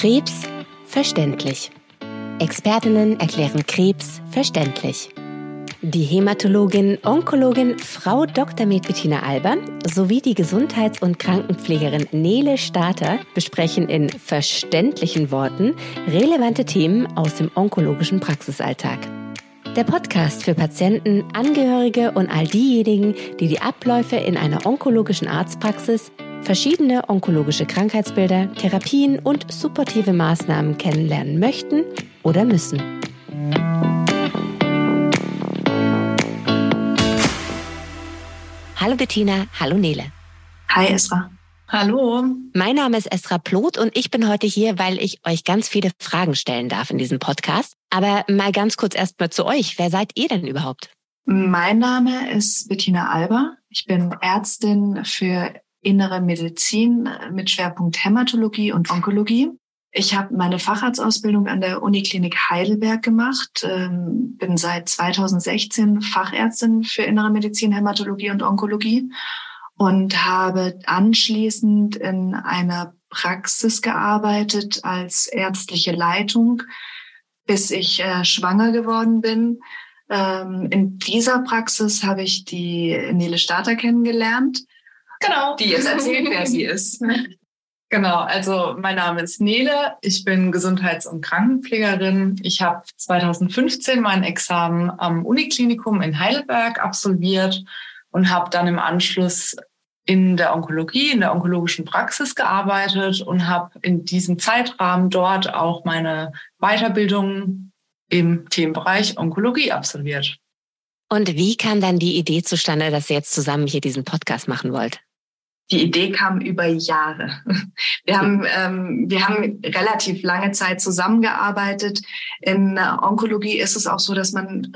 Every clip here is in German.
Krebs verständlich. Expertinnen erklären Krebs verständlich. Die Hämatologin, Onkologin Frau Dr. Med Bettina Alber sowie die Gesundheits- und Krankenpflegerin Nele Starter besprechen in verständlichen Worten relevante Themen aus dem onkologischen Praxisalltag. Der Podcast für Patienten, Angehörige und all diejenigen, die die Abläufe in einer onkologischen Arztpraxis verschiedene onkologische Krankheitsbilder, Therapien und supportive Maßnahmen kennenlernen möchten oder müssen. Hallo Bettina, hallo Nele. Hi Esra. Hallo. Mein Name ist Esra Ploth und ich bin heute hier, weil ich euch ganz viele Fragen stellen darf in diesem Podcast. Aber mal ganz kurz erstmal zu euch. Wer seid ihr denn überhaupt? Mein Name ist Bettina Alber. Ich bin Ärztin für innere Medizin mit Schwerpunkt Hämatologie und Onkologie. Ich habe meine Facharztausbildung an der Uniklinik Heidelberg gemacht, ähm, bin seit 2016 Fachärztin für innere Medizin, Hämatologie und Onkologie und habe anschließend in einer Praxis gearbeitet als ärztliche Leitung, bis ich äh, schwanger geworden bin. Ähm, in dieser Praxis habe ich die Nele Starter kennengelernt Genau. Die jetzt erzählt, wer sie ist. Genau, also mein Name ist Nele, ich bin Gesundheits- und Krankenpflegerin. Ich habe 2015 mein Examen am Uniklinikum in Heidelberg absolviert und habe dann im Anschluss in der Onkologie, in der onkologischen Praxis gearbeitet und habe in diesem Zeitrahmen dort auch meine Weiterbildung im Themenbereich Onkologie absolviert. Und wie kam dann die Idee zustande, dass ihr jetzt zusammen hier diesen Podcast machen wollt? Die Idee kam über Jahre. Wir haben, ähm, wir haben relativ lange Zeit zusammengearbeitet. In Onkologie ist es auch so, dass man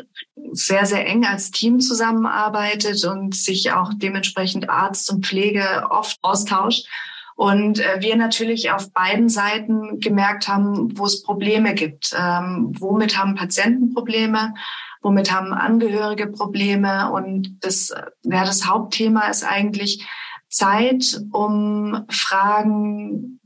sehr, sehr eng als Team zusammenarbeitet und sich auch dementsprechend Arzt und Pflege oft austauscht. Und äh, wir natürlich auf beiden Seiten gemerkt haben, wo es Probleme gibt. Ähm, womit haben Patienten Probleme? Womit haben Angehörige Probleme? Und das, ja, das Hauptthema ist eigentlich, Zeit, um Fragen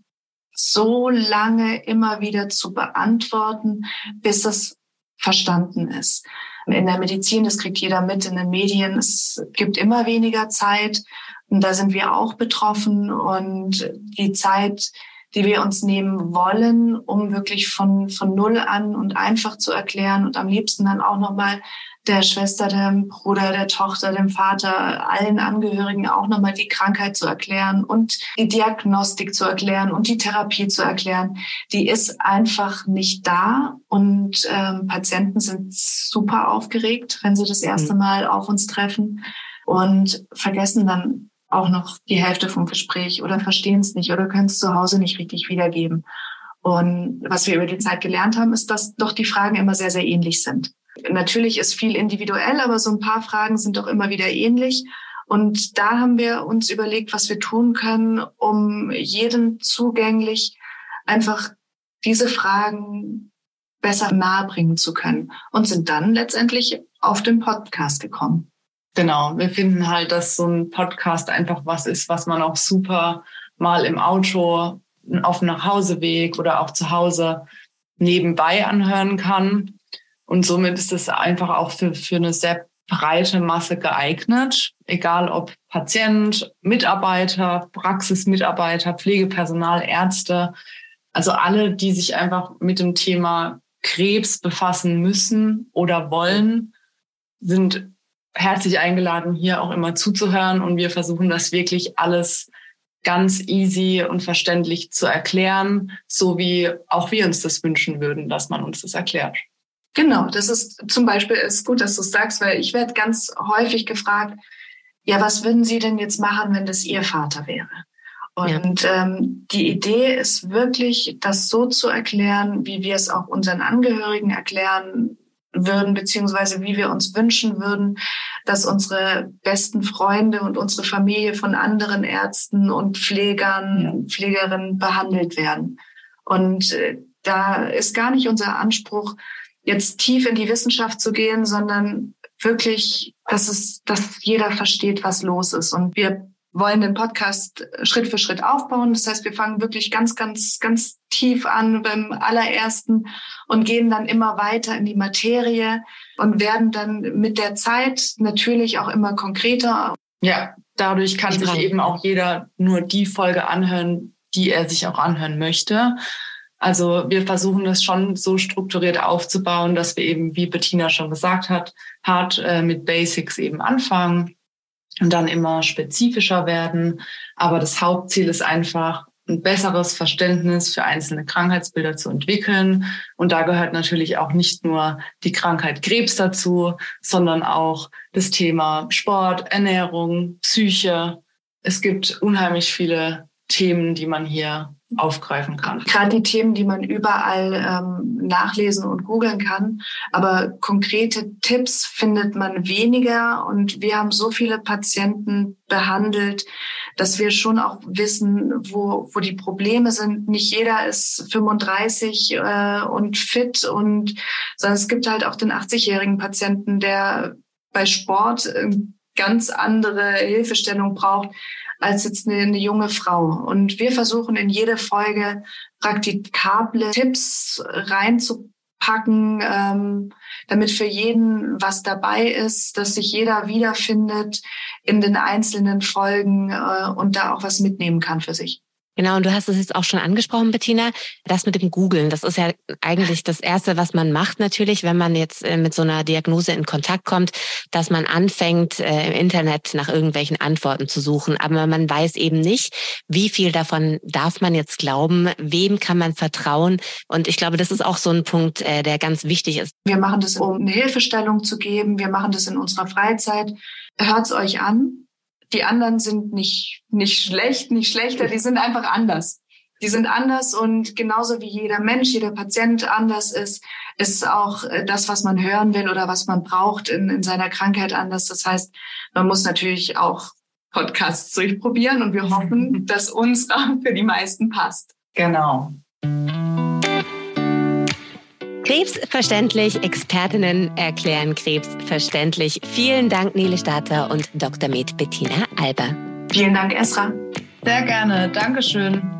so lange immer wieder zu beantworten, bis es verstanden ist. In der Medizin, das kriegt jeder mit, in den Medien, es gibt immer weniger Zeit. Und da sind wir auch betroffen. Und die Zeit, die wir uns nehmen wollen, um wirklich von, von Null an und einfach zu erklären und am liebsten dann auch nochmal der Schwester, dem Bruder, der Tochter, dem Vater, allen Angehörigen auch nochmal die Krankheit zu erklären und die Diagnostik zu erklären und die Therapie zu erklären, die ist einfach nicht da. Und ähm, Patienten sind super aufgeregt, wenn sie das erste mhm. Mal auf uns treffen und vergessen dann auch noch die Hälfte vom Gespräch oder verstehen es nicht oder können es zu Hause nicht richtig wiedergeben. Und was wir über die Zeit gelernt haben, ist, dass doch die Fragen immer sehr, sehr ähnlich sind. Natürlich ist viel individuell, aber so ein paar Fragen sind doch immer wieder ähnlich. Und da haben wir uns überlegt, was wir tun können, um jedem zugänglich einfach diese Fragen besser nahebringen zu können und sind dann letztendlich auf den Podcast gekommen. Genau, wir finden halt, dass so ein Podcast einfach was ist, was man auch super mal im Auto auf dem Nachhauseweg oder auch zu Hause nebenbei anhören kann. Und somit ist es einfach auch für, für eine sehr breite Masse geeignet, egal ob Patient, Mitarbeiter, Praxismitarbeiter, Pflegepersonal, Ärzte, also alle, die sich einfach mit dem Thema Krebs befassen müssen oder wollen, sind herzlich eingeladen, hier auch immer zuzuhören. Und wir versuchen das wirklich alles ganz easy und verständlich zu erklären, so wie auch wir uns das wünschen würden, dass man uns das erklärt. Genau, das ist zum Beispiel ist gut, dass du es sagst, weil ich werde ganz häufig gefragt, ja, was würden Sie denn jetzt machen, wenn das Ihr Vater wäre? Und ja. ähm, die Idee ist wirklich, das so zu erklären, wie wir es auch unseren Angehörigen erklären würden, beziehungsweise wie wir uns wünschen würden, dass unsere besten Freunde und unsere Familie von anderen Ärzten und Pflegern, ja. Pflegerinnen behandelt werden. Und äh, da ist gar nicht unser Anspruch, jetzt tief in die Wissenschaft zu gehen, sondern wirklich, dass es, dass jeder versteht, was los ist. Und wir wollen den Podcast Schritt für Schritt aufbauen. Das heißt, wir fangen wirklich ganz, ganz, ganz tief an beim allerersten und gehen dann immer weiter in die Materie und werden dann mit der Zeit natürlich auch immer konkreter. Ja, dadurch kann sich eben auch jeder nur die Folge anhören, die er sich auch anhören möchte. Also wir versuchen das schon so strukturiert aufzubauen, dass wir eben, wie Bettina schon gesagt hat, hart äh, mit Basics eben anfangen und dann immer spezifischer werden. Aber das Hauptziel ist einfach, ein besseres Verständnis für einzelne Krankheitsbilder zu entwickeln. Und da gehört natürlich auch nicht nur die Krankheit Krebs dazu, sondern auch das Thema Sport, Ernährung, Psyche. Es gibt unheimlich viele Themen, die man hier aufgreifen kann. Gerade die Themen, die man überall ähm, nachlesen und googeln kann. Aber konkrete Tipps findet man weniger. Und wir haben so viele Patienten behandelt, dass wir schon auch wissen, wo, wo die Probleme sind. Nicht jeder ist 35 äh, und fit und sondern es gibt halt auch den 80-jährigen Patienten, der bei Sport äh, ganz andere Hilfestellung braucht als jetzt eine, eine junge Frau. Und wir versuchen in jede Folge praktikable Tipps reinzupacken, ähm, damit für jeden was dabei ist, dass sich jeder wiederfindet in den einzelnen Folgen äh, und da auch was mitnehmen kann für sich. Genau, und du hast es jetzt auch schon angesprochen, Bettina, das mit dem Googlen. Das ist ja eigentlich das Erste, was man macht natürlich, wenn man jetzt äh, mit so einer Diagnose in Kontakt kommt, dass man anfängt, äh, im Internet nach irgendwelchen Antworten zu suchen. Aber man weiß eben nicht, wie viel davon darf man jetzt glauben, wem kann man vertrauen. Und ich glaube, das ist auch so ein Punkt, äh, der ganz wichtig ist. Wir machen das, um eine Hilfestellung zu geben. Wir machen das in unserer Freizeit. Hört's euch an die anderen sind nicht, nicht schlecht, nicht schlechter, die sind einfach anders. Die sind anders und genauso wie jeder Mensch, jeder Patient anders ist, ist auch äh, das, was man hören will oder was man braucht in, in seiner Krankheit anders. Das heißt, man muss natürlich auch Podcasts durchprobieren und wir hoffen, dass uns für die meisten passt. Genau. Krebs verständlich, Expertinnen erklären Krebs verständlich. Vielen Dank, Nele Starter und Dr. Med Bettina Alber. Vielen Dank, Esra. Sehr gerne. Dankeschön.